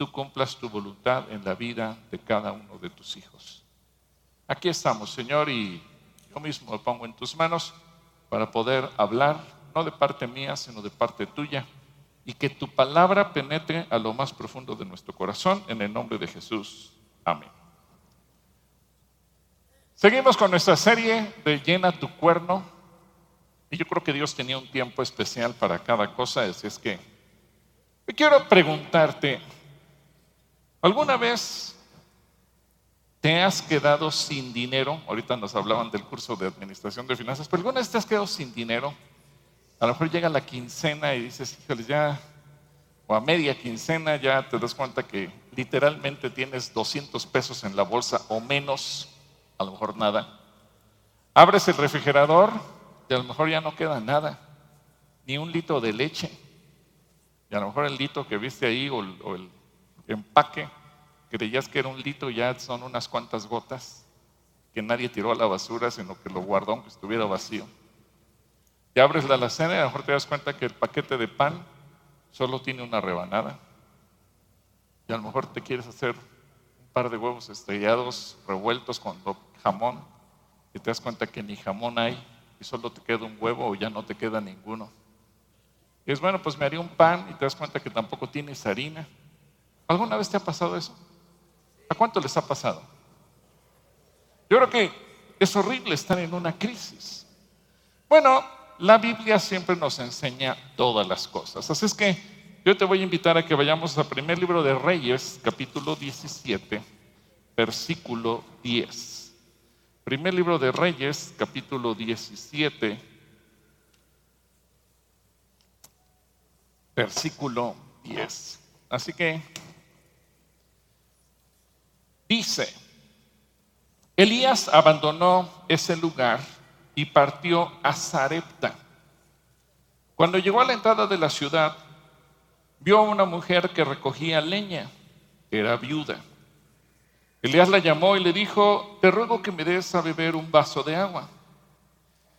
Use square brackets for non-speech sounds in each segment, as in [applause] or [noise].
tú cumplas tu voluntad en la vida de cada uno de tus hijos. Aquí estamos, Señor, y yo mismo me pongo en tus manos para poder hablar, no de parte mía, sino de parte tuya, y que tu palabra penetre a lo más profundo de nuestro corazón, en el nombre de Jesús. Amén. Seguimos con nuestra serie de Llena tu cuerno, y yo creo que Dios tenía un tiempo especial para cada cosa, así es que quiero preguntarte, ¿alguna vez te has quedado sin dinero? Ahorita nos hablaban del curso de administración de finanzas, pero ¿alguna vez te has quedado sin dinero? A lo mejor llega la quincena y dices, híjole, ya, o a media quincena ya te das cuenta que literalmente tienes 200 pesos en la bolsa o menos, a lo mejor nada. Abres el refrigerador y a lo mejor ya no queda nada, ni un litro de leche. Y a lo mejor el litro que viste ahí o el, empaque, creías que era un litro, ya son unas cuantas gotas que nadie tiró a la basura, sino que lo guardó aunque estuviera vacío. Y abres la alacena y a lo mejor te das cuenta que el paquete de pan solo tiene una rebanada. Y a lo mejor te quieres hacer un par de huevos estrellados revueltos con jamón y te das cuenta que ni jamón hay y solo te queda un huevo o ya no te queda ninguno. Y es bueno, pues me haría un pan y te das cuenta que tampoco tienes harina. ¿Alguna vez te ha pasado eso? ¿A cuánto les ha pasado? Yo creo que es horrible estar en una crisis. Bueno, la Biblia siempre nos enseña todas las cosas. Así es que yo te voy a invitar a que vayamos al primer libro de Reyes, capítulo 17, versículo 10. Primer libro de Reyes, capítulo 17, versículo 10. Así que dice, Elías abandonó ese lugar y partió a Zarepta. Cuando llegó a la entrada de la ciudad, vio a una mujer que recogía leña, era viuda. Elías la llamó y le dijo, te ruego que me des a beber un vaso de agua.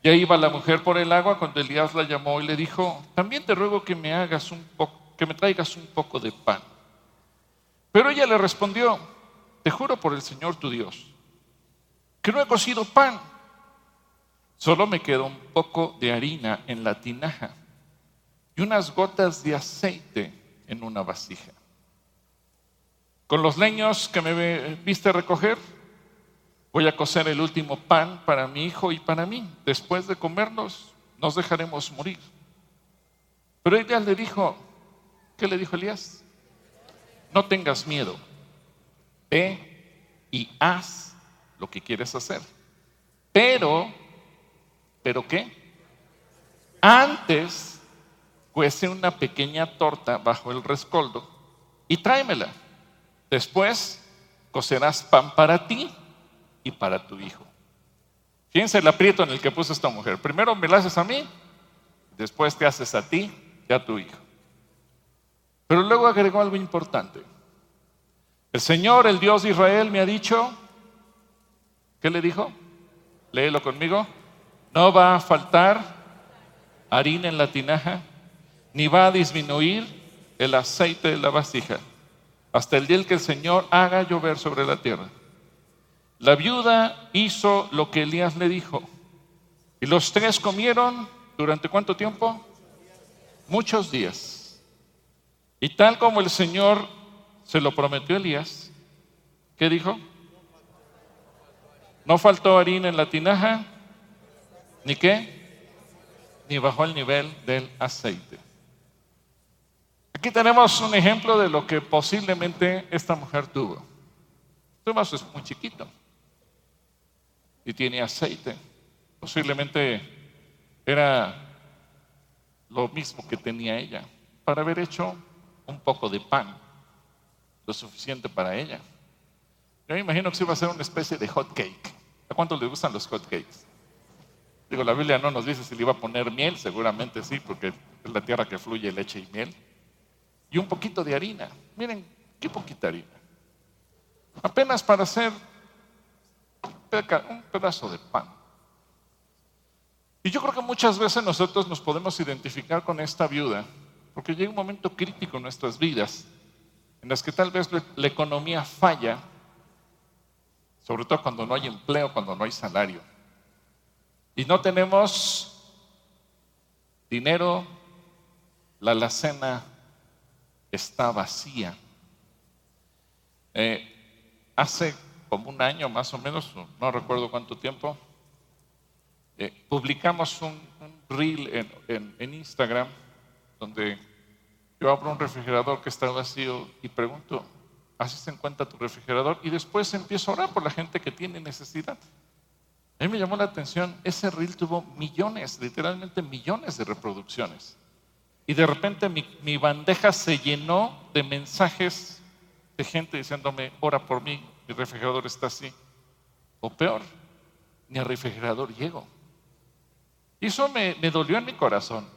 Ya iba la mujer por el agua cuando Elías la llamó y le dijo, también te ruego que me hagas un que me traigas un poco de pan. Pero ella le respondió, te juro por el Señor tu Dios, que no he cocido pan Solo me quedó un poco de harina en la tinaja y unas gotas de aceite en una vasija. Con los leños que me viste recoger, voy a cocer el último pan para mi hijo y para mí. Después de comernos, nos dejaremos morir. Pero ella le dijo, ¿qué le dijo Elías? No tengas miedo, ve y haz lo que quieres hacer. Pero ¿Pero qué? Antes cuece una pequeña torta bajo el rescoldo y tráemela. Después cocerás pan para ti y para tu hijo. Fíjense el aprieto en el que puso esta mujer. Primero me la haces a mí, después te haces a ti y a tu hijo. Pero luego agregó algo importante. El Señor, el Dios de Israel, me ha dicho, ¿qué le dijo? Léelo conmigo. No va a faltar harina en la tinaja, ni va a disminuir el aceite de la vasija, hasta el día en que el Señor haga llover sobre la tierra. La viuda hizo lo que Elías le dijo. Y los tres comieron durante cuánto tiempo? Muchos días. Y tal como el Señor se lo prometió Elías, ¿qué dijo? No faltó harina en la tinaja, ¿Ni qué? Ni bajó el nivel del aceite. Aquí tenemos un ejemplo de lo que posiblemente esta mujer tuvo. Este vaso es muy chiquito y tiene aceite. Posiblemente era lo mismo que tenía ella para haber hecho un poco de pan, lo suficiente para ella. Yo me imagino que se iba a hacer una especie de hot cake. ¿A cuántos les gustan los hot cakes? Digo, la Biblia no nos dice si le iba a poner miel, seguramente sí, porque es la tierra que fluye leche y miel. Y un poquito de harina. Miren, qué poquita harina. Apenas para hacer un pedazo de pan. Y yo creo que muchas veces nosotros nos podemos identificar con esta viuda, porque llega un momento crítico en nuestras vidas, en las que tal vez la economía falla, sobre todo cuando no hay empleo, cuando no hay salario, y no tenemos dinero, la alacena está vacía. Eh, hace como un año más o menos, no recuerdo cuánto tiempo, eh, publicamos un, reel en, Instagram donde yo abro un refrigerador que está vacío y pregunto, ¿haces en cuenta tu refrigerador? Y después empiezo a orar por la gente que tiene necesidad. A mí me llamó la atención, ese reel tuvo millones, literalmente millones de reproducciones. Y de repente mi, mi bandeja se llenó de mensajes de gente diciéndome, ora por mí, mi refrigerador está así. O peor, ni al refrigerador llego. Y eso me, dolió en mi corazón.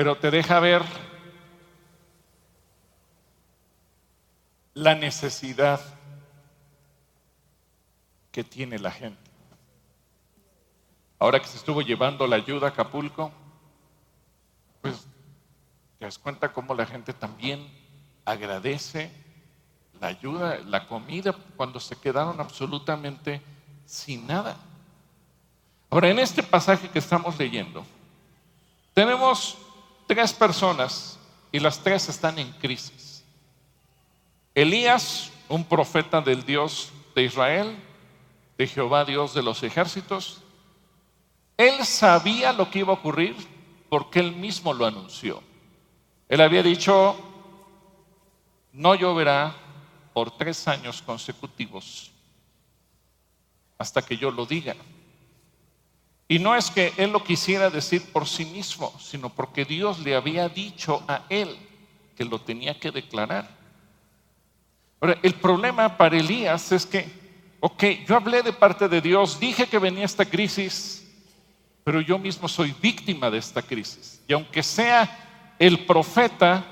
Pero te deja ver la necesidad que tiene la gente. Ahora que se estuvo llevando la ayuda a Acapulco, pues te das cuenta cómo la gente también agradece la ayuda, la comida, cuando se quedaron absolutamente sin nada. Ahora, en este pasaje que estamos leyendo, tenemos tres personas y las tres están en crisis. Elías, un profeta del Dios de Israel, de Jehová Dios de los ejércitos, él sabía lo que iba a ocurrir porque él mismo lo anunció. Él había dicho, no lloverá por tres años consecutivos hasta que yo lo diga. Y no es que él lo quisiera decir por sí mismo, sino porque Dios le había dicho a él que lo tenía que declarar. Ahora, el problema para Elías es que, ok, yo hablé de parte de Dios, dije que venía esta crisis, pero yo mismo soy víctima de esta crisis. Y aunque sea el profeta,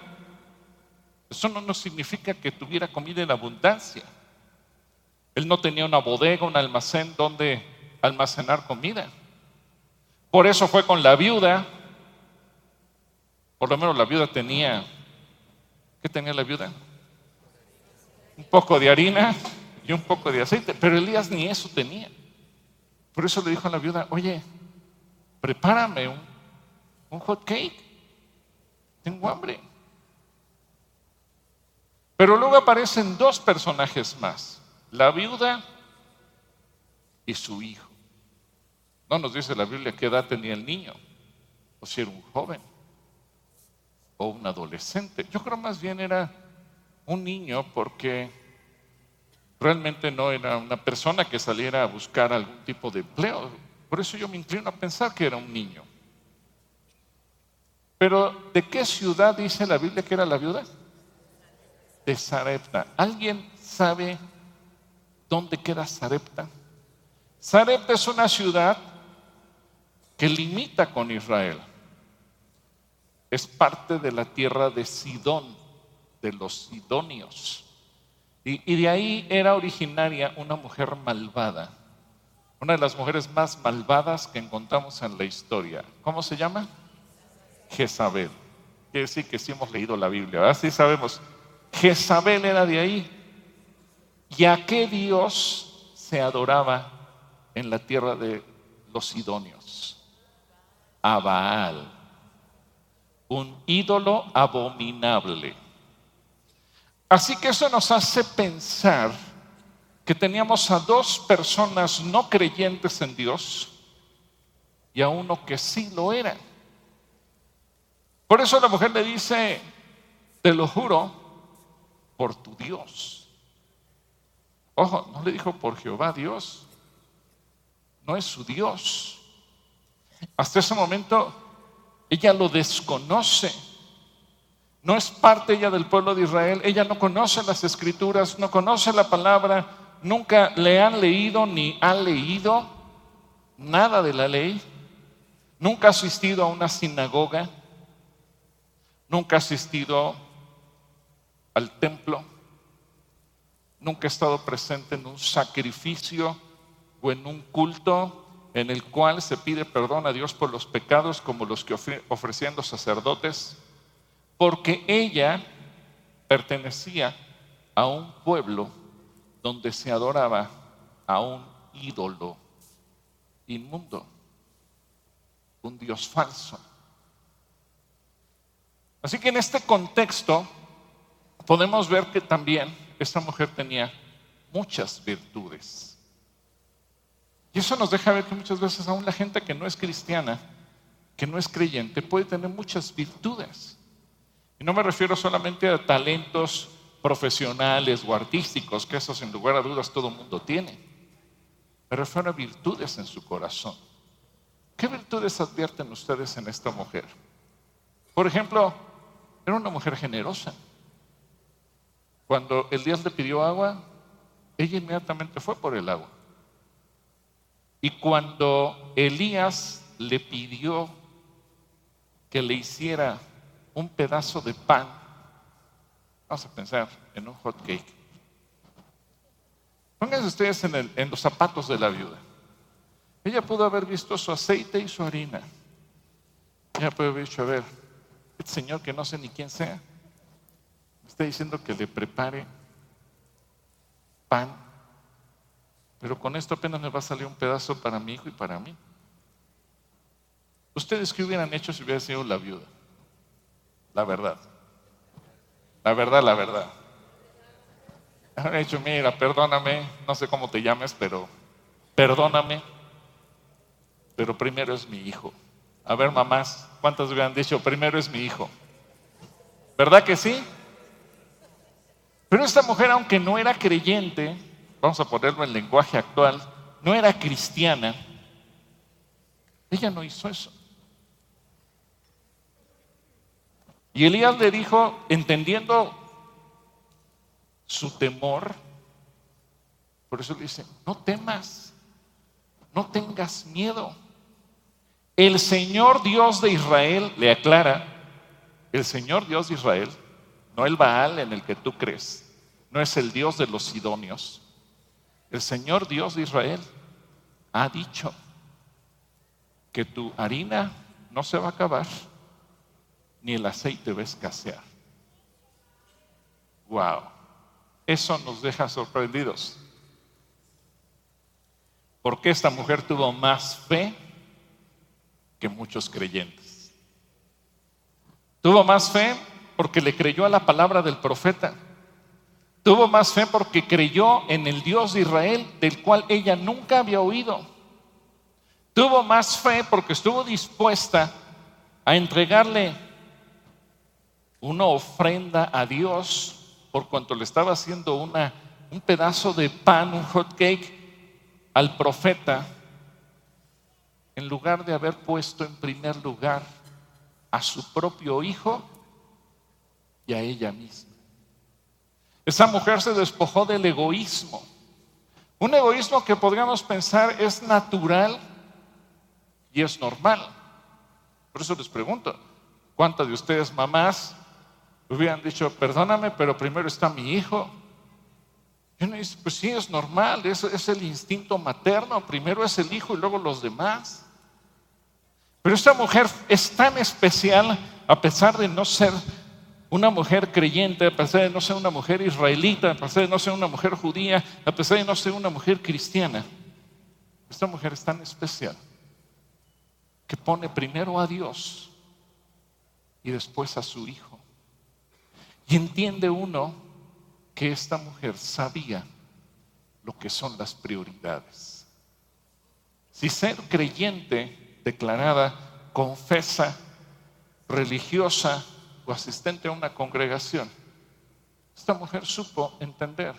eso no, significa que tuviera comida en abundancia. Él no tenía una bodega, un almacén donde almacenar comida. Por eso fue con la viuda. Por lo menos la viuda tenía, ¿qué tenía la viuda? Un poco de harina y un poco de aceite, pero Elías ni eso tenía. Por eso le dijo a la viuda, oye, prepárame un, hot cake. Tengo hambre. Pero luego aparecen dos personajes más, la viuda y su hijo. No nos dice la Biblia qué edad tenía el niño, o si era un joven o un adolescente. Yo creo más bien era un niño porque realmente no era una persona que saliera a buscar algún tipo de empleo. Por eso yo me inclino a pensar que era un niño. Pero ¿de qué ciudad dice la Biblia que era la viuda? De Sarepta. ¿Alguien sabe dónde queda Sarepta? Sarepta es una ciudad que limita con Israel. Es parte de la tierra de Sidón, de los sidonios. Y, de ahí era originaria una mujer malvada una de las mujeres más malvadas que encontramos en la historia. ¿Cómo se llama? Jezabel. Quiere decir que sí hemos leído la Biblia, así sabemos. Jezabel era de ahí. ¿Y a qué Dios se adoraba en la tierra de los sidonios? A un ídolo abominable. Así que eso nos hace pensar que teníamos a dos personas no creyentes en Dios y a uno que sí lo era. Por eso la mujer le dice, te lo juro, por tu Dios. Ojo, no le dijo por Jehová Dios, no es su Dios. Hasta ese momento ella lo desconoce. No es parte ella del pueblo de Israel, ella no conoce las escrituras, no conoce la palabra, nunca le han leído ni ha leído nada de la ley, nunca ha asistido a una sinagoga, nunca ha asistido al templo, nunca he estado presente en un sacrificio o en un culto en el cual se pide perdón a Dios por los pecados como los que ofrecían los sacerdotes, porque ella pertenecía a un pueblo donde se adoraba a un ídolo inmundo, un Dios falso. Así que en este contexto podemos ver que también esta mujer tenía muchas virtudes. Y eso nos deja ver que muchas veces aún la gente que no es cristiana, que no es creyente, puede tener muchas virtudes. Y no me refiero solamente a talentos profesionales o artísticos, que eso sin lugar a dudas todo el mundo tiene. Me refiero a virtudes en su corazón. ¿Qué virtudes advierten ustedes en esta mujer? Por ejemplo, era una mujer generosa. Cuando Elías le pidió agua, ella inmediatamente fue por el agua. Y cuando Elías le pidió que le hiciera un pedazo de pan, vamos a pensar en un hot cake. Pónganse ustedes en, en los zapatos de la viuda. Ella pudo haber visto su aceite y su harina. Ella pudo haber dicho, a ver, este señor que no sé ni quién sea, me está diciendo que le prepare pan pero con esto apenas me va a salir un pedazo para mi hijo y para mí. ¿Ustedes qué hubieran hecho si hubiera sido la viuda? La verdad. La verdad, la verdad. Han dicho, mira, perdóname, no sé cómo te llames, pero perdóname. Pero primero es mi hijo. A ver, mamás, ¿cuántas hubieran dicho? Primero es mi hijo. ¿Verdad que sí? Pero esta mujer, aunque no era creyente, vamos a ponerlo en lenguaje actual, no era cristiana, ella no hizo eso. Y Elías le dijo, entendiendo su temor, por eso le dice, no temas, no tengas miedo. El Señor Dios de Israel le aclara, el Señor Dios de Israel, no el Baal en el que tú crees, no es el Dios de los sidonios, el Señor Dios de Israel ha dicho que tu harina no se va a acabar, ni el aceite va a escasear. Wow, eso nos deja sorprendidos. Porque esta mujer tuvo más fe que muchos creyentes. Tuvo más fe porque le creyó a la palabra del profeta. Tuvo más fe porque creyó en el Dios de Israel, del cual ella nunca había oído. Tuvo más fe porque estuvo dispuesta a entregarle una ofrenda a Dios por cuanto le estaba haciendo una, un pedazo de pan, un hot cake al profeta, en lugar de haber puesto en primer lugar a su propio hijo y a ella misma. Esa mujer se despojó del egoísmo. Un egoísmo que podríamos pensar es natural y es normal. Por eso les pregunto, ¿cuántas de ustedes mamás hubieran dicho, perdóname, pero primero está mi hijo? Y uno dice, pues sí, es normal, es, es el instinto materno, primero es el hijo y luego los demás. Pero esta mujer es tan especial a pesar de no ser una mujer creyente, a pesar de no ser una mujer israelita, a pesar de no ser una mujer judía, a pesar de no ser una mujer cristiana, esta mujer es tan especial que pone primero a Dios y después a su hijo. Y entiende uno que esta mujer sabía lo que son las prioridades. Si ser creyente, declarada, confesa, religiosa, asistente a una congregación, esta mujer supo entender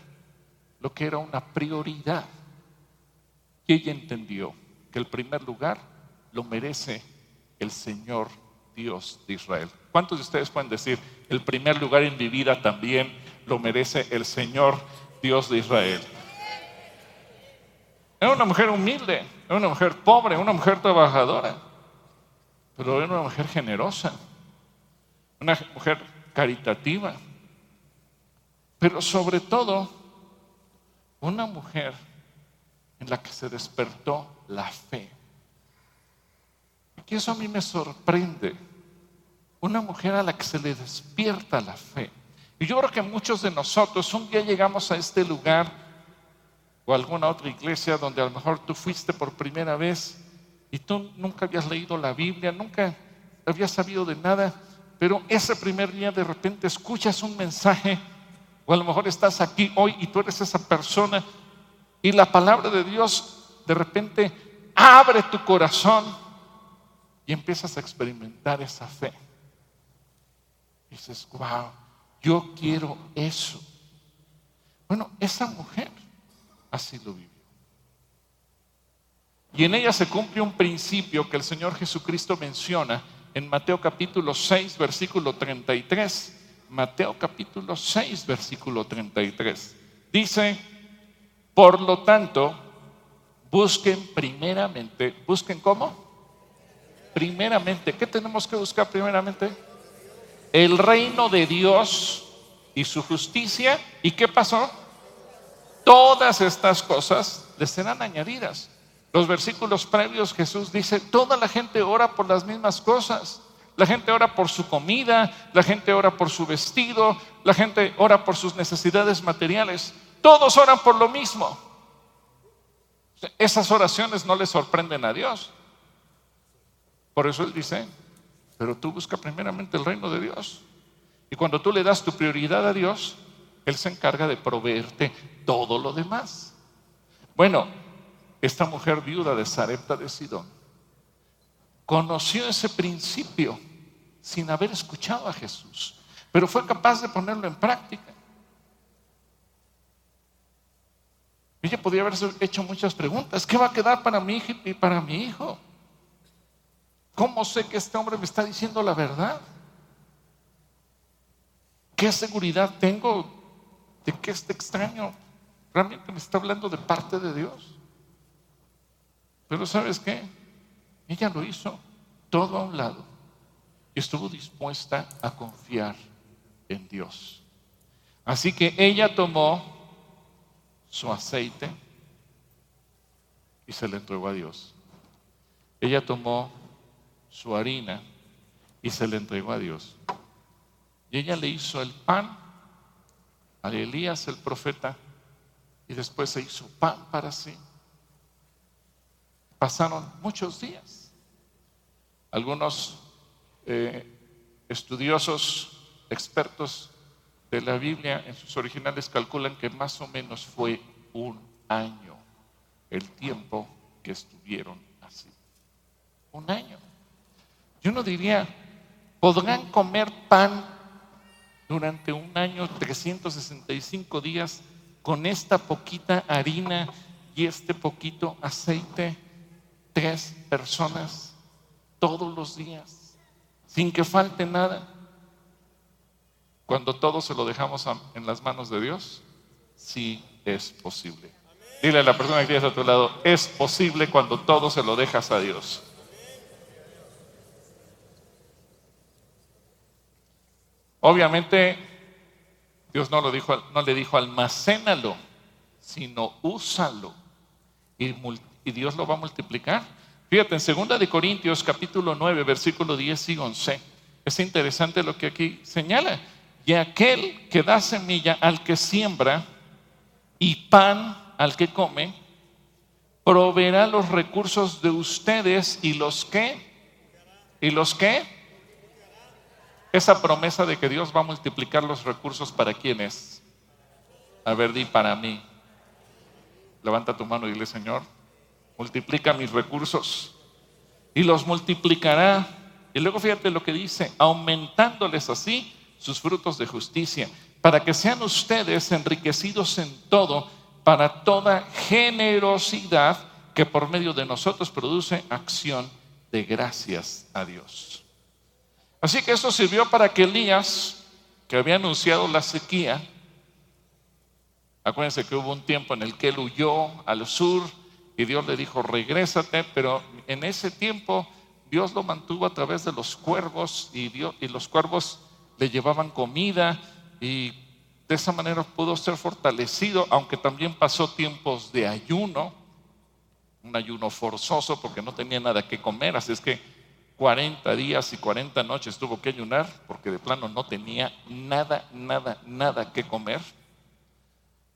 lo que era una prioridad. Y ella entendió que el primer lugar lo merece el Señor Dios de Israel. ¿Cuántos de ustedes pueden decir, el primer lugar en mi vida también lo merece el Señor Dios de Israel? Era una mujer humilde, era una mujer pobre, una mujer trabajadora, pero era una mujer generosa una mujer caritativa, pero sobre todo una mujer en la que se despertó la fe. Y eso a mí me sorprende. Una mujer a la que se le despierta la fe. Y yo creo que muchos de nosotros un día llegamos a este lugar o a alguna otra iglesia donde a lo mejor tú fuiste por primera vez y tú nunca habías leído la Biblia, nunca habías sabido de nada, pero ese primer día de repente escuchas un mensaje o a lo mejor estás aquí hoy y tú eres esa persona y la palabra de Dios de repente abre tu corazón y empiezas a experimentar esa fe. Y dices, wow, yo quiero eso. Bueno, esa mujer así lo vivió. Y en ella se cumple un principio que el Señor Jesucristo menciona en Mateo capítulo 6, versículo 33. Mateo capítulo 6, versículo 33. Dice, por lo tanto, busquen primeramente, busquen cómo? Primeramente, ¿qué tenemos que buscar primeramente? El reino de Dios y su justicia. ¿Y qué pasó? Todas estas cosas les serán añadidas. Los versículos previos Jesús dice, toda la gente ora por las mismas cosas. La gente ora por su comida, la gente ora por su vestido, la gente ora por sus necesidades materiales. Todos oran por lo mismo. Esas oraciones no le sorprenden a Dios. Por eso Él dice, pero tú busca primeramente el reino de Dios. Y cuando tú le das tu prioridad a Dios, Él se encarga de proveerte todo lo demás. Bueno, esta mujer viuda de Sarepta de Sidón conoció ese principio sin haber escuchado a Jesús, pero fue capaz de ponerlo en práctica. Ella podría haberse hecho muchas preguntas. ¿Qué va a quedar para hija y para mi hijo? ¿Cómo sé que este hombre me está diciendo la verdad? ¿Qué seguridad tengo de que este extraño realmente me está hablando de parte de Dios? Pero ¿sabes qué? Ella lo hizo todo a un lado y estuvo dispuesta a confiar en Dios. Así que ella tomó su aceite y se le entregó a Dios. Ella tomó su harina y se le entregó a Dios. Y ella le hizo el pan a Elías el profeta y después se hizo pan para sí. Pasaron muchos días. Algunos eh, estudiosos, expertos de la Biblia en sus originales calculan que más o menos fue un año el tiempo que estuvieron así. Un año. Yo no diría, podrán comer pan durante un año, 365 días, con esta poquita harina y este poquito aceite, tres personas todos los días, sin que falte nada. Cuando todo se lo dejamos en las manos de Dios, sí es posible. Dile a la persona que tienes a tu lado, es posible cuando todo se lo dejas a Dios. Obviamente, Dios no, lo dijo, no le dijo almacénalo, sino úsalo. Y, y Dios lo va a multiplicar. Fíjate, en 2 de Corintios capítulo 9, versículo 10 y 11, es interesante lo que aquí señala y aquel que da semilla al que siembra y pan al que come, proveerá los recursos de ustedes y los que, y los que, esa promesa de que Dios va a multiplicar los recursos para quienes. A ver, di para mí. Levanta tu mano y dile, Señor, multiplica mis recursos y los multiplicará. Y luego fíjate lo que dice, aumentándoles así sus frutos de justicia, para que sean ustedes enriquecidos en todo, para toda generosidad que por medio de nosotros produce acción de gracias a Dios. Así que esto sirvió para que Elías, que había anunciado la sequía, acuérdense que hubo un tiempo en el que él huyó al sur y Dios le dijo, regrésate, pero en ese tiempo Dios lo mantuvo a través de los cuervos y, Dios, y los cuervos le llevaban comida y de esa manera pudo ser fortalecido, aunque también pasó tiempos de ayuno, un ayuno forzoso porque no tenía nada que comer, así es que 40 días y 40 noches tuvo que ayunar porque de plano no tenía nada, nada, nada que comer.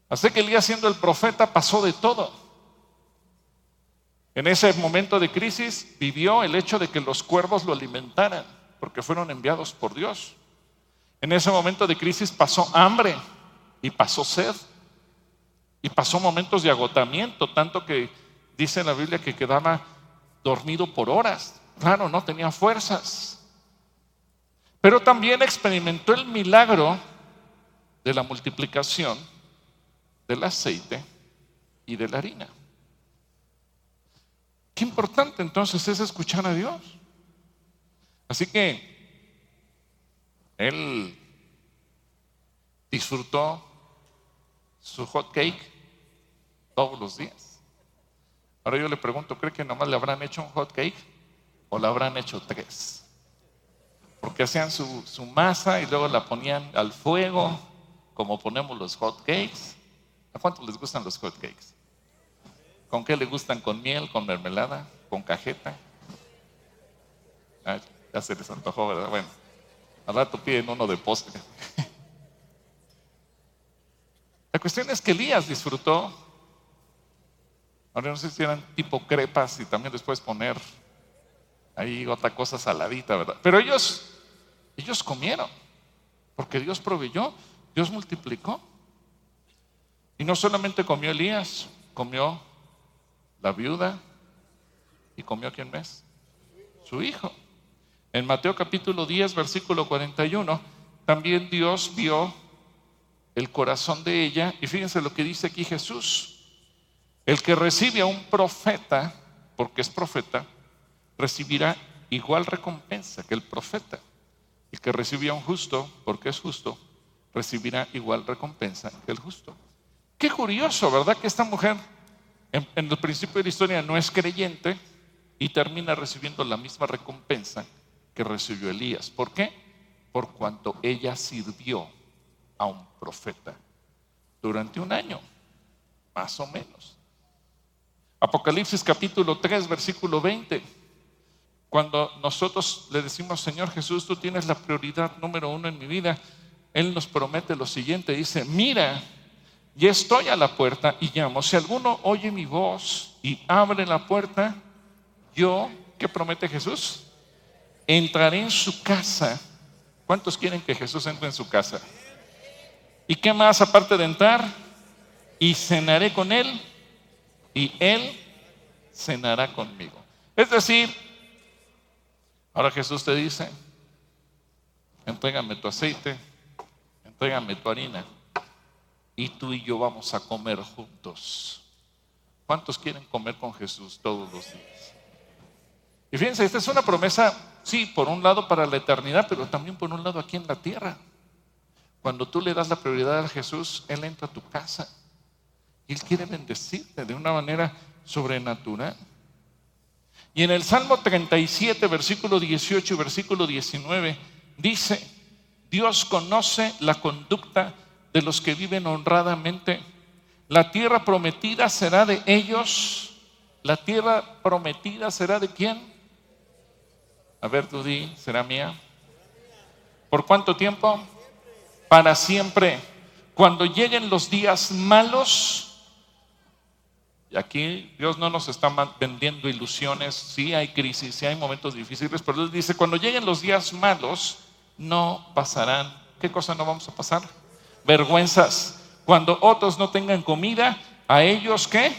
Así que Elías siendo el profeta pasó de todo. En ese momento de crisis vivió el hecho de que los cuervos lo alimentaran porque fueron enviados por Dios. En ese momento de crisis pasó hambre y pasó sed y pasó momentos de agotamiento, tanto que dice en la Biblia que quedaba dormido por horas. Claro, no tenía fuerzas. Pero también experimentó el milagro de la multiplicación del aceite y de la harina. Importante entonces es escuchar a Dios. Así que él disfrutó su hot cake todos los días. Ahora yo le pregunto, ¿cree que nomás le habrán hecho un hot cake o le habrán hecho tres? Porque hacían su, su masa y luego la ponían al fuego, como ponemos los hot cakes. ¿A cuántos les gustan los hot cakes? ¿Con qué le gustan? ¿Con miel? ¿Con mermelada? ¿Con cajeta? Ya se les antojó, ¿verdad? Bueno, al rato piden uno de postre. [laughs] La cuestión es que Elías disfrutó. Ahora no sé si eran tipo crepas y también les puedes poner ahí otra cosa saladita, ¿verdad? Pero ellos, ellos comieron, porque Dios proveyó, Dios multiplicó. Y no solamente comió Elías, comió la viuda y comió quién más? Su hijo. En Mateo capítulo 10, versículo 41, también Dios vio el corazón de ella y fíjense lo que dice aquí Jesús. El que recibe a un profeta, porque es profeta, recibirá igual recompensa que el profeta. El que recibe a un justo, porque es justo, recibirá igual recompensa que el justo. Qué curioso, ¿verdad? Que esta mujer en, el principio de la historia no es creyente y termina recibiendo la misma recompensa que recibió Elías. ¿Por qué? Por cuanto ella sirvió a un profeta durante un año, más o menos. Apocalipsis capítulo 3, versículo 20. Cuando nosotros le decimos, Señor Jesús, tú tienes la prioridad número uno en mi vida, Él nos promete lo siguiente, dice, mira, ya estoy a la puerta y llamo. Si alguno oye mi voz y abre la puerta, yo, ¿qué promete Jesús? entraré en su casa. ¿Cuántos quieren que Jesús entre en su casa? ¿Y qué más aparte de entrar? Y cenaré con él y él cenará conmigo. Es decir, ahora Jesús te dice, entrégame tu aceite, entrégame tu harina y tú y yo vamos a comer juntos. ¿Cuántos quieren comer con Jesús todos los días? Y fíjense, esta es una promesa Sí, por un lado para la eternidad, pero también por un lado aquí en la tierra. Cuando tú le das la prioridad a Jesús, Él entra a tu casa. Él quiere bendecirte de una manera sobrenatural. Y en el Salmo 37, versículo 18 y versículo 19, dice, Dios conoce la conducta de los que viven honradamente. La tierra prometida será de ellos. La tierra prometida será de quién? A ver, tú ¿será mía? ¿Por cuánto tiempo? Para siempre. Cuando lleguen los días malos, y aquí Dios no nos está vendiendo ilusiones, sí hay crisis, sí hay momentos difíciles, pero Él dice, cuando lleguen los días malos, no pasarán. ¿Qué cosa no vamos a pasar? Vergüenzas. Cuando otros no tengan comida, a ellos qué?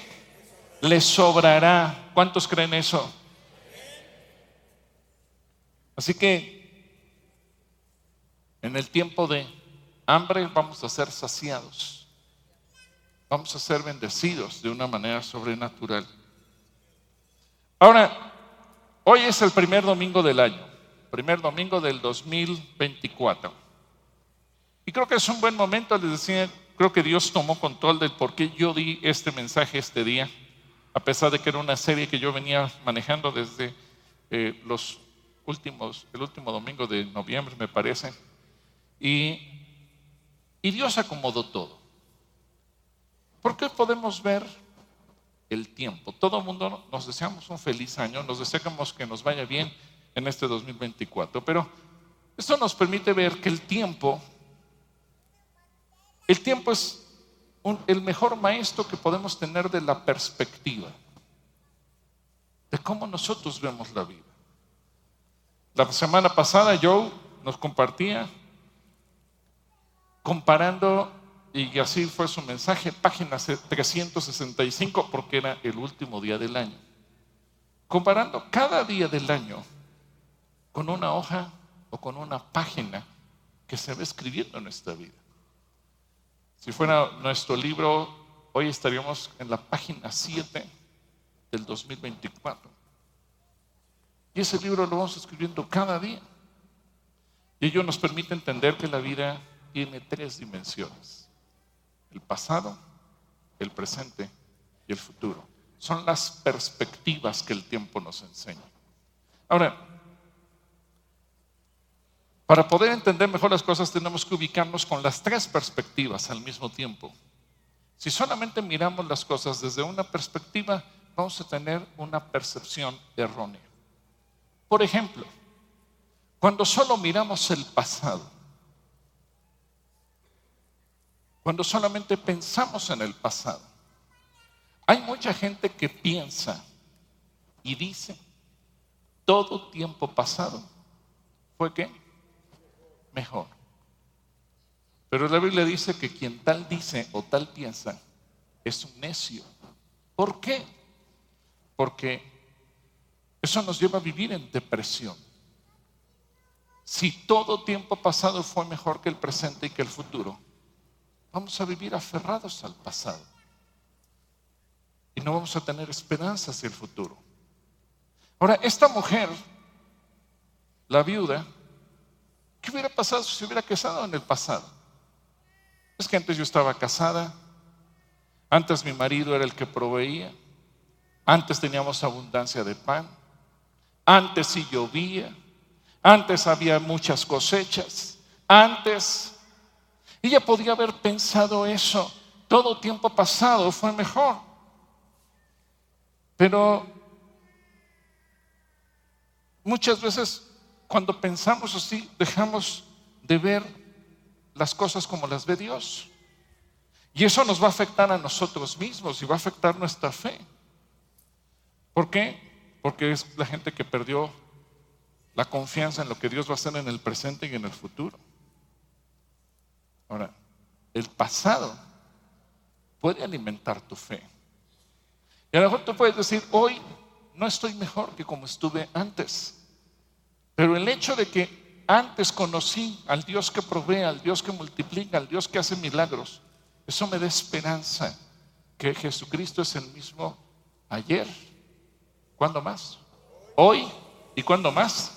Les sobrará. ¿Cuántos creen eso? Así que en el tiempo de hambre vamos a ser saciados, vamos a ser bendecidos de una manera sobrenatural. Ahora, hoy es el primer domingo del año, primer domingo del 2024. Y creo que es un buen momento, les decía, creo que Dios tomó control del por qué yo di este mensaje este día, a pesar de que era una serie que yo venía manejando desde eh, los últimos, el último domingo de noviembre, me parece. Y Y Dios acomodó todo. ¿Por qué podemos ver el tiempo? Todo el mundo nos deseamos un feliz año, nos deseamos que nos vaya bien en este 2024, pero esto nos permite ver que el tiempo, el tiempo es el mejor maestro que podemos tener de la perspectiva, de cómo nosotros vemos la vida. La semana pasada Joe nos compartía comparando, y así fue su mensaje, página 365, porque era el último día del año. Comparando cada día del año con una hoja o con una página que se va escribiendo en nuestra vida. Si fuera nuestro libro, hoy estaríamos en la página 7 del 2024. Y ese libro lo vamos escribiendo cada día. Y ello nos permite entender que la vida tiene tres dimensiones. El pasado, el presente y el futuro. Son las perspectivas que el tiempo nos enseña. Ahora, para poder entender mejor las cosas tenemos que ubicarnos con las tres perspectivas al mismo tiempo. Si solamente miramos las cosas desde una perspectiva, vamos a tener una percepción errónea. Por ejemplo, cuando solo miramos el pasado, cuando solamente pensamos en el pasado, hay mucha gente que piensa y dice, todo tiempo pasado fue qué? Mejor. Pero la Biblia dice que quien tal dice o tal piensa es un necio. ¿Por qué? Porque eso nos lleva a vivir en depresión. Si todo tiempo pasado fue mejor que el presente y que el futuro, vamos a vivir aferrados al pasado. Y no vamos a tener esperanza hacia el futuro. Ahora, esta mujer, la viuda, ¿Qué hubiera pasado si se hubiera casado en el pasado? Es que antes yo estaba casada, antes mi marido era el que proveía, antes teníamos abundancia de pan, antes sí llovía, antes había muchas cosechas, antes ella podía haber pensado eso, todo tiempo pasado fue mejor. Pero muchas veces cuando pensamos así, dejamos de ver las cosas como las ve Dios. Y eso nos va a afectar a nosotros mismos y va a afectar nuestra fe. ¿Por qué? Porque es la gente que perdió la confianza en lo que Dios va a hacer en el presente y en el futuro. Ahora, el pasado puede alimentar tu fe. Y a lo mejor tú puedes decir, hoy no estoy mejor que como estuve antes. Pero el hecho de que antes conocí al Dios que provee, al Dios que multiplica, al Dios que hace milagros, eso me da esperanza que Jesucristo es el mismo ayer. ¿Cuándo más? Hoy y cuándo más?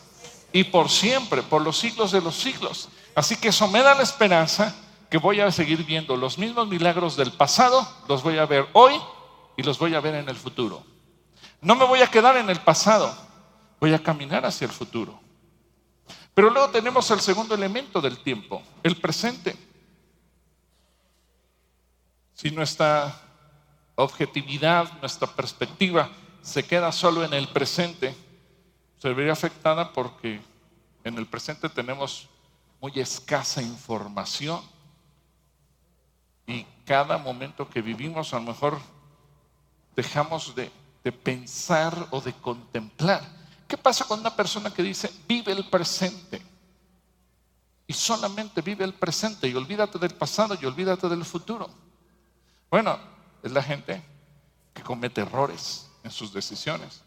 Y por siempre, por los siglos de los siglos. Así que eso me da la esperanza que voy a seguir viendo los mismos milagros del pasado, los voy a ver hoy y los voy a ver en el futuro. No me voy a quedar en el pasado, voy a caminar hacia el futuro. Pero luego tenemos el segundo elemento del tiempo, el presente. Si nuestra objetividad, nuestra perspectiva se queda solo en el presente, se vería afectada porque en el presente tenemos muy escasa información y cada momento que vivimos a lo mejor dejamos de, de pensar o de contemplar ¿Qué pasa con una persona que dice, vive el presente? Y solamente vive el presente y olvídate del pasado y olvídate del futuro. Bueno, es la gente que comete errores en sus decisiones,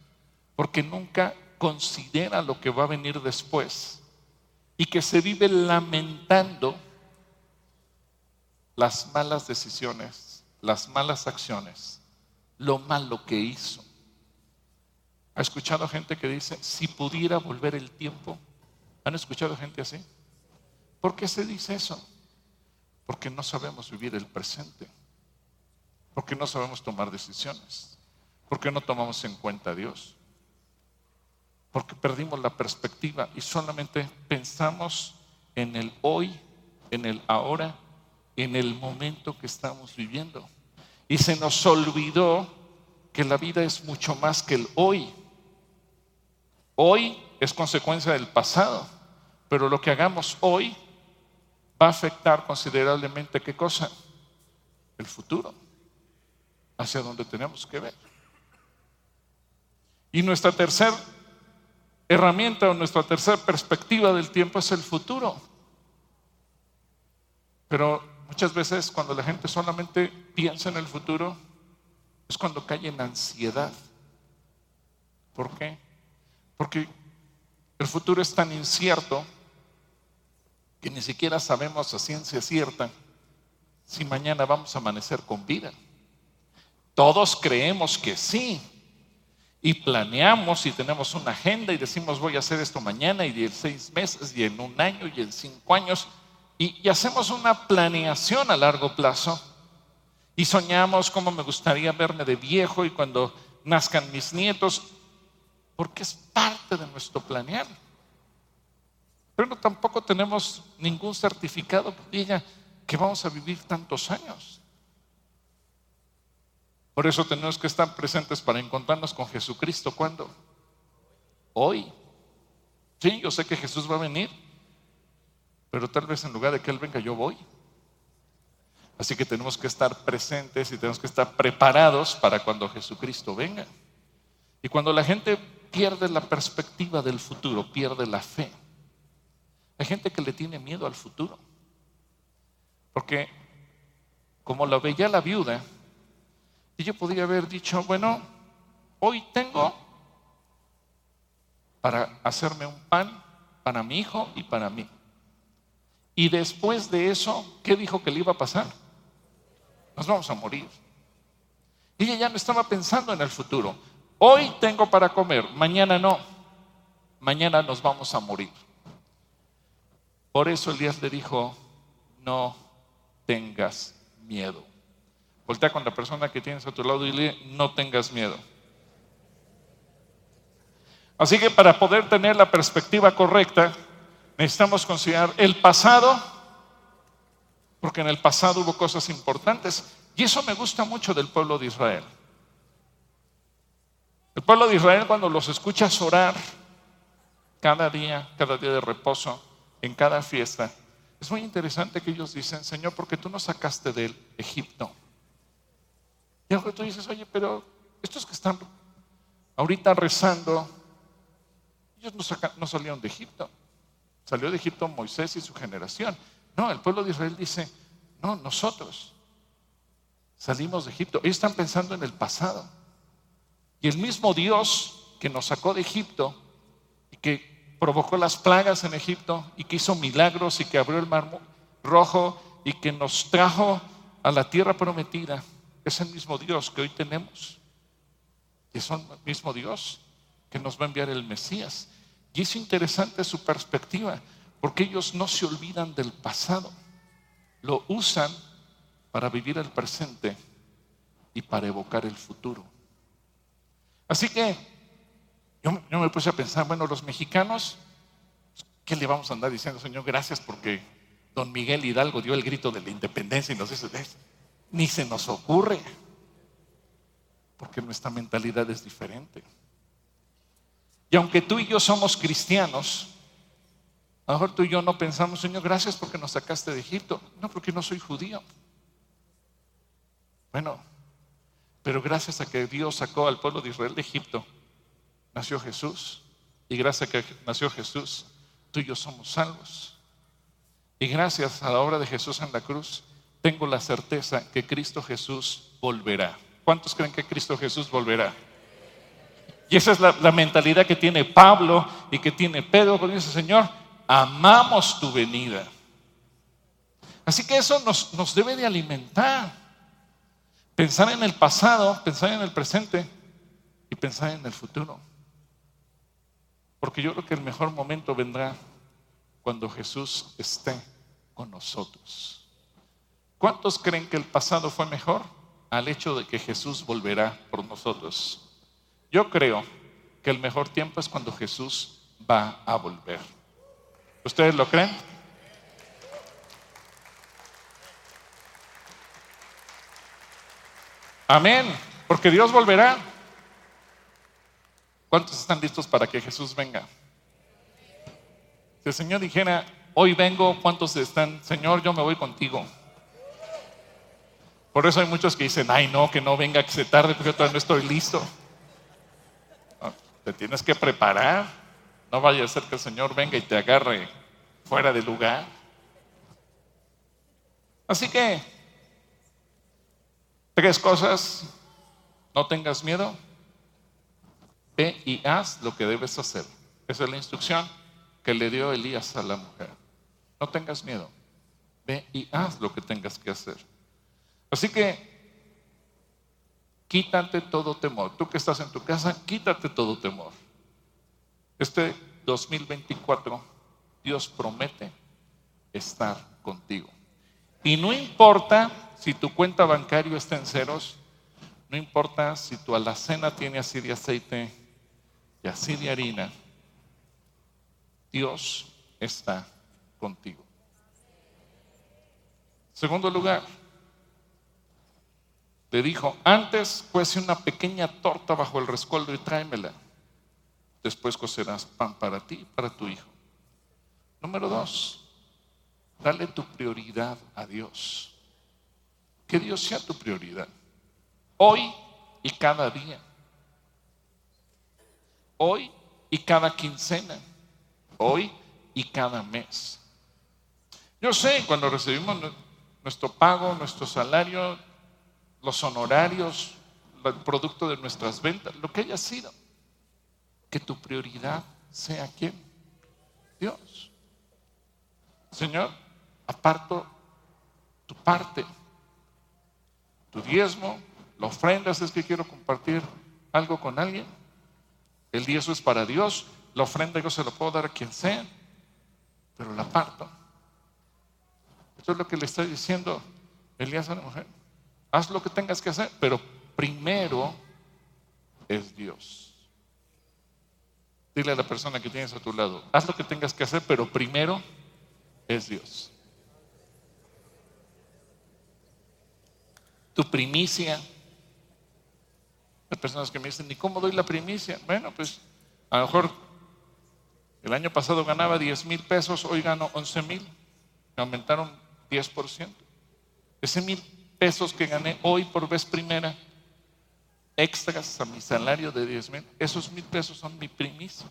porque nunca considera lo que va a venir después y que se vive lamentando las malas decisiones, las malas acciones, lo malo que hizo. ¿Ha escuchado gente que dice, si pudiera volver el tiempo? ¿Han escuchado gente así? ¿Por qué se dice eso? Porque no sabemos vivir el presente. Porque no sabemos tomar decisiones. Porque no tomamos en cuenta a Dios. Porque perdimos la perspectiva y solamente pensamos en el hoy, en el ahora en el momento que estamos viviendo. Y se nos olvidó que la vida es mucho más que el hoy. Hoy es consecuencia del pasado, pero lo que hagamos hoy va a afectar considerablemente qué cosa? El futuro, hacia donde tenemos que ver. Y nuestra tercera herramienta o nuestra tercera perspectiva del tiempo es el futuro. Pero muchas veces cuando la gente solamente piensa en el futuro, es cuando cae en ansiedad. ¿Por qué? Porque el futuro es tan incierto que ni siquiera sabemos a ciencia cierta si mañana vamos a amanecer con vida. Todos creemos que sí. Y planeamos y tenemos una agenda y decimos voy a hacer esto mañana y en seis meses y en un año y en cinco años. Y, y hacemos una planeación a largo plazo. Y soñamos cómo me gustaría verme de viejo y cuando nazcan mis nietos. Porque es parte de nuestro planear. Pero tampoco tenemos ningún certificado que diga que vamos a vivir tantos años. Por eso tenemos que estar presentes para encontrarnos con Jesucristo. ¿Cuándo? Hoy. Sí, yo sé que Jesús va a venir, pero tal vez en lugar de que Él venga, yo voy. Así que tenemos que estar presentes y tenemos que estar preparados para cuando Jesucristo venga. Y cuando la gente pierde la perspectiva del futuro, pierde la fe. Hay gente que le tiene miedo al futuro. Porque como lo veía la viuda, ella podría haber dicho, bueno, hoy tengo para hacerme un pan para mi hijo y para mí. Y después de eso, ¿qué dijo que le iba a pasar? Nos vamos a morir. Ella ya no estaba pensando en el futuro. Hoy tengo para comer, mañana no. Mañana nos vamos a morir. Por eso Elías le dijo, no tengas miedo. Voltea con la persona que tienes a tu lado y dile, no tengas miedo. Así que para poder tener la perspectiva correcta, necesitamos considerar el pasado, porque en el pasado hubo cosas importantes. Y eso me gusta mucho del pueblo de Israel. El pueblo de Israel cuando los escuchas orar cada día, cada día de reposo, en cada fiesta, es muy interesante que ellos dicen, Señor, porque tú nos sacaste del Egipto. Y algo tú dices, oye, pero estos que están ahorita rezando, ellos no, no salieron de Egipto. Salió de Egipto Moisés y su generación. No, el pueblo de Israel dice, no, nosotros salimos de Egipto. Ellos están pensando en el pasado. Y el mismo Dios que nos sacó de Egipto y que provocó las plagas en Egipto y que hizo milagros y que abrió el mar rojo y que nos trajo a la tierra prometida, es el mismo Dios que hoy tenemos. Y es el mismo Dios que nos va a enviar el Mesías. Y es interesante su perspectiva, porque ellos no se olvidan del pasado, lo usan para vivir el presente y para evocar el futuro. Así que yo, me puse a pensar, bueno, los mexicanos, ¿qué le vamos a andar diciendo, Señor? Gracias porque don Miguel Hidalgo dio el grito de la independencia y nos dice, ni se nos ocurre, porque nuestra mentalidad es diferente. Y aunque tú y yo somos cristianos, a lo mejor tú y yo no pensamos, Señor, gracias porque nos sacaste de Egipto. No, porque no soy judío. Bueno, pero gracias a que Dios sacó al pueblo de Israel de Egipto, nació Jesús. Y gracias a que nació Jesús, tú y yo somos salvos. Y gracias a la obra de Jesús en la cruz, tengo la certeza que Cristo Jesús volverá. ¿Cuántos creen que Cristo Jesús volverá? Y esa es la, mentalidad que tiene Pablo y que tiene Pedro, porque dice, Señor, amamos tu venida. Así que eso nos, nos debe de alimentar. Pensar en el pasado, pensar en el presente y pensar en el futuro. Porque yo creo que el mejor momento vendrá cuando Jesús esté con nosotros. ¿Cuántos creen que el pasado fue mejor al hecho de que Jesús volverá por nosotros? Yo creo que el mejor tiempo es cuando Jesús va a volver. ¿Ustedes lo creen? Amén, porque Dios volverá. ¿Cuántos están listos para que Jesús venga? Si el Señor dijera, hoy vengo, ¿cuántos están? Señor, yo me voy contigo. Por eso hay muchos que dicen, ay no, que no venga, que se tarde, porque yo todavía no estoy listo. te tienes que preparar. No vaya a ser que el Señor venga y te agarre fuera de lugar. Así que, tres cosas, no tengas miedo, ve y haz lo que debes hacer. Esa es la instrucción que le dio Elías a la mujer. No tengas miedo, ve y haz lo que tengas que hacer. Así que quítate todo temor. Tú que estás en tu casa, quítate todo temor. Este 2024, Dios promete estar contigo. Y no importa si tu cuenta bancaria está en ceros, no importa si tu alacena tiene así de aceite y así de harina, Dios está contigo. Segundo lugar, le dijo, antes cuece una pequeña torta bajo el rescoldo y tráemela. Después cocerás pan para ti y para tu hijo. Número dos, dale tu prioridad a Dios. Que Dios sea tu prioridad. Hoy y cada día. Hoy y cada quincena. Hoy y cada mes. Yo sé, cuando recibimos nuestro pago, nuestro salario, los honorarios, el producto de nuestras ventas, lo que haya sido. Que tu prioridad sea quién? Dios. Señor, aparto tu parte, tu diezmo, la ofrenda, es que quiero compartir algo con alguien. El diezmo es para Dios, la ofrenda yo se lo puedo dar a quien sea, pero la aparto. Eso es lo que le está diciendo Elías a la mujer. Haz lo que tengas que hacer, pero primero es Dios. Dile a la persona que tienes a tu lado, haz lo que tengas que hacer, pero primero es Dios. Tu primicia. Hay personas que me dicen, ¿y cómo doy la primicia? Bueno, pues a lo mejor el año pasado ganaba 10 mil pesos, hoy gano 11 mil. Me aumentaron 10%. Ese mil pesos que gané hoy por vez primera, extras a mi salario de 10 mil, esos mil pesos son mi primicia.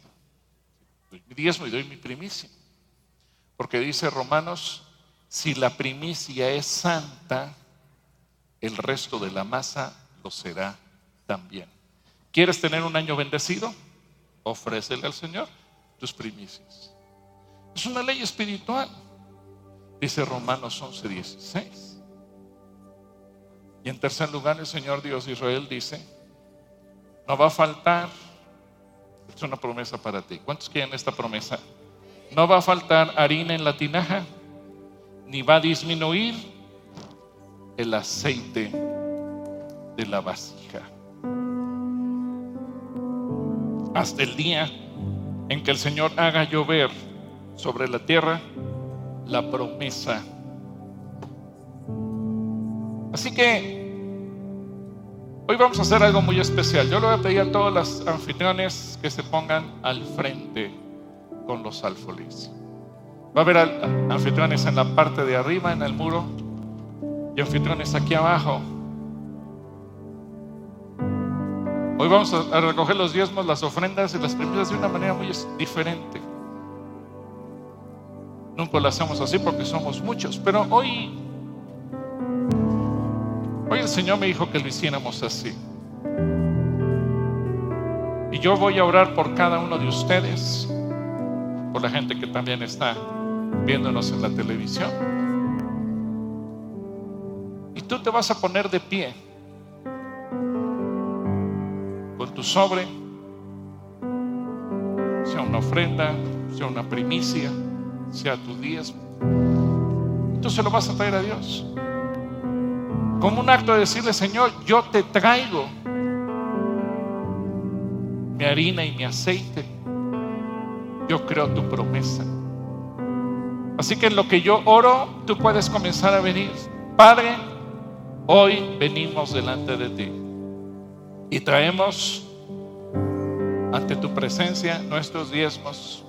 Doy mi diezmo y doy mi primicia. Porque dice Romanos, si la primicia es santa, el resto de la masa lo será también. ¿Quieres tener un año bendecido? Ofrécele al Señor tus primicias. Es una ley espiritual. Dice Romanos 11, 16. Y en tercer lugar, el Señor Dios de Israel dice, no va a faltar, es una promesa para ti. ¿Cuántos quieren esta promesa? No va a faltar harina en la tinaja, ni va a disminuir el aceite de la vasija. Hasta el día en que el Señor haga llover sobre la tierra la promesa Así que hoy vamos a hacer algo muy especial. Yo le voy a pedir a todos los anfitriones que se pongan al frente con los alfoles. Va a haber anfitriones en la parte de arriba, en el muro, y aquí abajo. Hoy vamos a recoger los diezmos, las ofrendas y las primicias de una manera muy diferente. Nunca lo hacemos así porque somos muchos, pero hoy Hoy el Señor me dijo que lo hiciéramos así. Y yo voy a orar por cada uno de ustedes, por la gente que también está viéndonos en la televisión. Y tú te vas a poner de pie con tu sobre, sea una ofrenda, sea una primicia, sea tu diezmo. Tú se lo vas a traer a Dios. Como un acto de decirle, Señor, yo te traigo mi harina y mi aceite. Yo creo tu promesa. Así que en lo que yo oro, tú puedes comenzar a venir. Padre, Hoy venimos delante de ti y traemos ante tu presencia nuestros diezmos,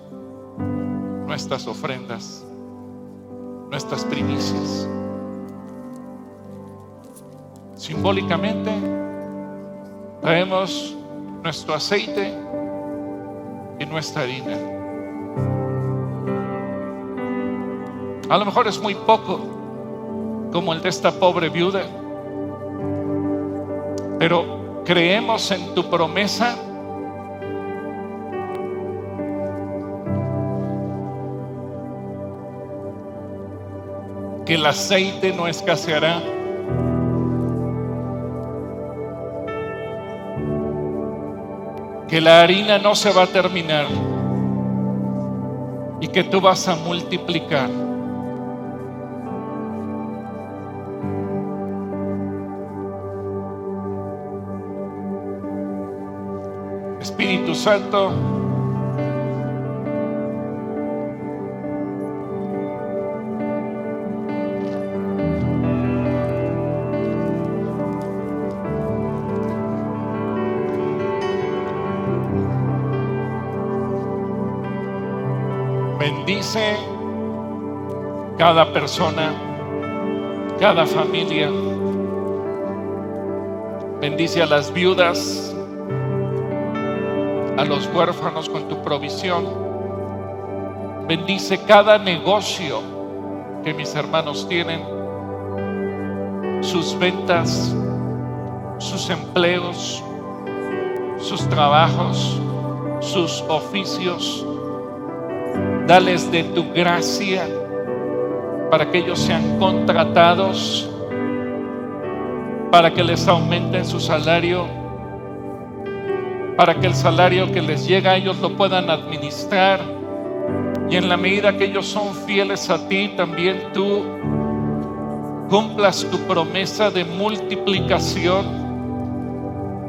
nuestras ofrendas, nuestras primicias. Simbólicamente traemos nuestro aceite y nuestra harina. A lo mejor es muy poco, como el de esta pobre viuda, pero creemos en tu promesa que el aceite no escaseará. Que la harina no se va a terminar y que tú vas a multiplicar. Santo, bendice cada persona, cada familia. Bendice a las viudas, a los huérfanos con tu provisión. Bendice cada negocio que mis hermanos tienen, sus ventas, sus empleos, sus trabajos, sus oficios. Dales de tu gracia para que ellos sean contratados, para que les aumenten su salario, para que el salario que les llega a ellos lo puedan administrar. Y en la medida que ellos son fieles a ti, también tú cumplas tu promesa de multiplicación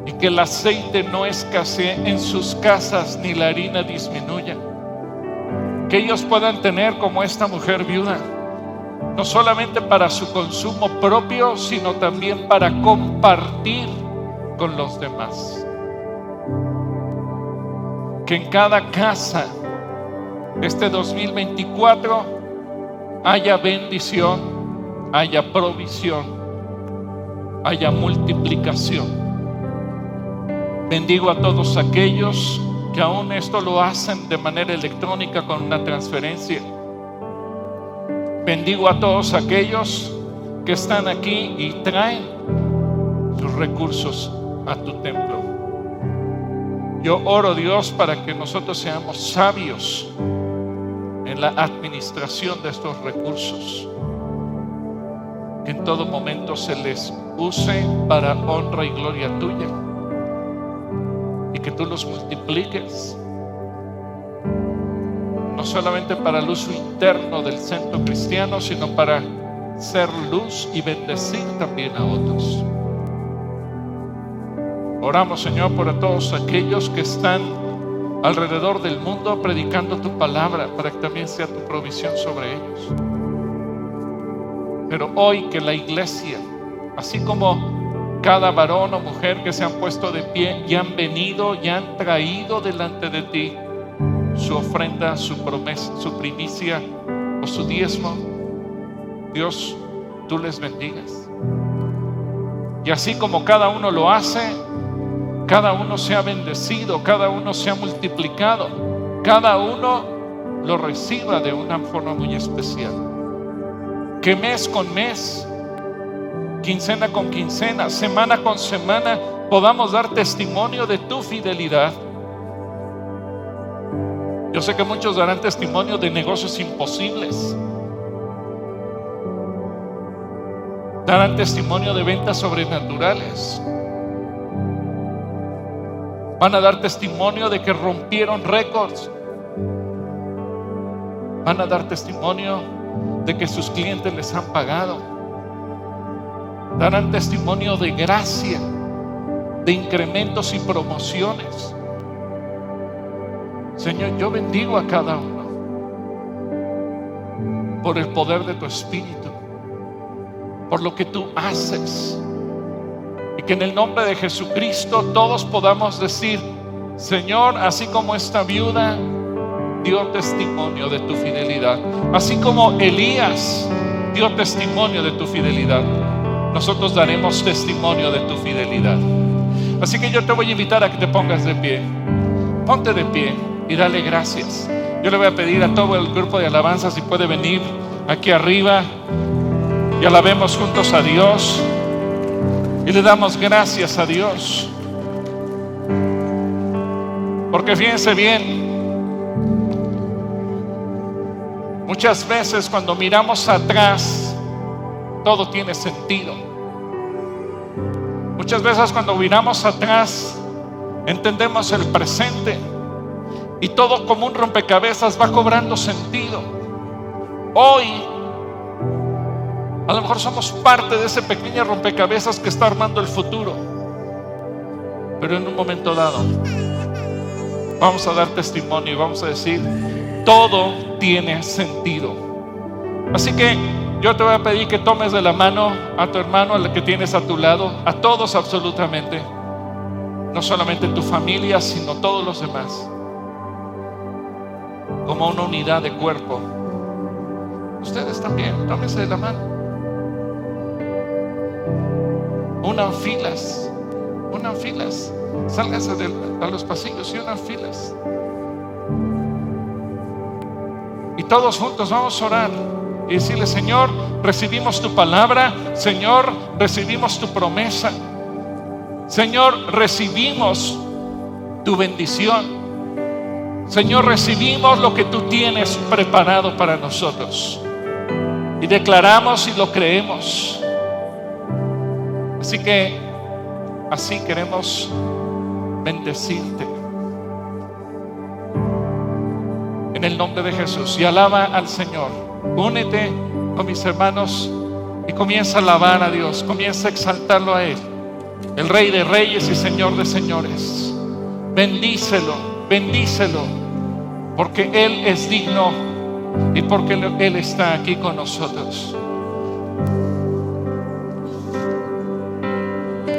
y que el aceite no escasee en sus casas ni la harina disminuya que ellos puedan tener como esta mujer viuda, no solamente para su consumo propio, sino también para compartir con los demás. Que en cada casa este 2024 haya bendición, haya provisión, haya multiplicación. Bendigo a todos aquellos que aún esto lo hacen de manera electrónica con una transferencia. Bendigo a todos aquellos que están aquí y traen sus recursos a tu templo. Yo oro Dios para que nosotros seamos sabios en la administración de estos recursos. Que en todo momento se les use para honra y gloria tuya y que tú los multipliques, no solamente para el uso interno del centro cristiano, sino para ser luz y bendecir también a otros. Oramos, Señor, por todos aquellos que están alrededor del mundo predicando tu palabra para que también sea tu provisión sobre ellos. Pero hoy que la iglesia, así como cada varón o mujer que se han puesto de pie y han venido y han traído delante de ti su ofrenda, su promesa, su primicia o su diezmo. Dios, tú les bendigas. Y así como cada uno lo hace, cada uno se ha bendecido, cada uno se ha multiplicado, cada uno lo reciba de una forma muy especial. Que mes con mes quincena con quincena, semana con semana, podamos dar testimonio de tu fidelidad. Yo sé que muchos darán testimonio de negocios imposibles. Darán testimonio de ventas sobrenaturales. Van a dar testimonio de que rompieron récords. Van a dar testimonio de que sus clientes les han pagado darán testimonio de gracia, de incrementos y promociones. Señor, yo bendigo a cada uno por el poder de tu Espíritu. por lo que tú haces. Y que en el nombre de Jesucristo todos podamos decir, Señor, así como esta viuda dio testimonio de tu fidelidad, así como Elías dio testimonio de tu fidelidad, nosotros daremos testimonio de tu fidelidad. Así que yo te voy a invitar a que te pongas de pie. Ponte de pie y dale gracias. Yo le voy a pedir a todo el grupo de alabanza si puede venir aquí arriba y alabemos juntos a Dios y le damos gracias a Dios. Porque fíjense bien, muchas veces cuando miramos atrás, todo tiene sentido. Muchas veces cuando miramos atrás, entendemos el presente y todo como un rompecabezas va cobrando sentido. Hoy, a lo mejor somos parte de ese pequeño rompecabezas que está armando el futuro. Pero en un momento dado, vamos a dar testimonio y vamos a decir, todo tiene sentido. Así que yo te voy a pedir que tomes de la mano a tu hermano, al que tienes a tu lado, a todos absolutamente. No solamente tu familia, sino todos los demás como una unidad de cuerpo. Ustedes también, tómense de la mano. Unan filas, unan filas. Sálganse a los pasillos y unan filas. Y todos juntos vamos a orar y decirle, Señor, recibimos tu palabra, Señor, recibimos tu promesa, Señor, recibimos tu bendición. Señor, recibimos lo que tú tienes preparado para nosotros. Y declaramos y lo creemos. Así que así queremos bendecirte. En el nombre de Jesús. Y alaba al Señor. Únete con mis hermanos y comienza a alabar a Dios. Comienza a exaltarlo a Él. El Rey de Reyes y Señor de Señores. Bendícelo, bendícelo porque Él es digno y porque Él está aquí con nosotros.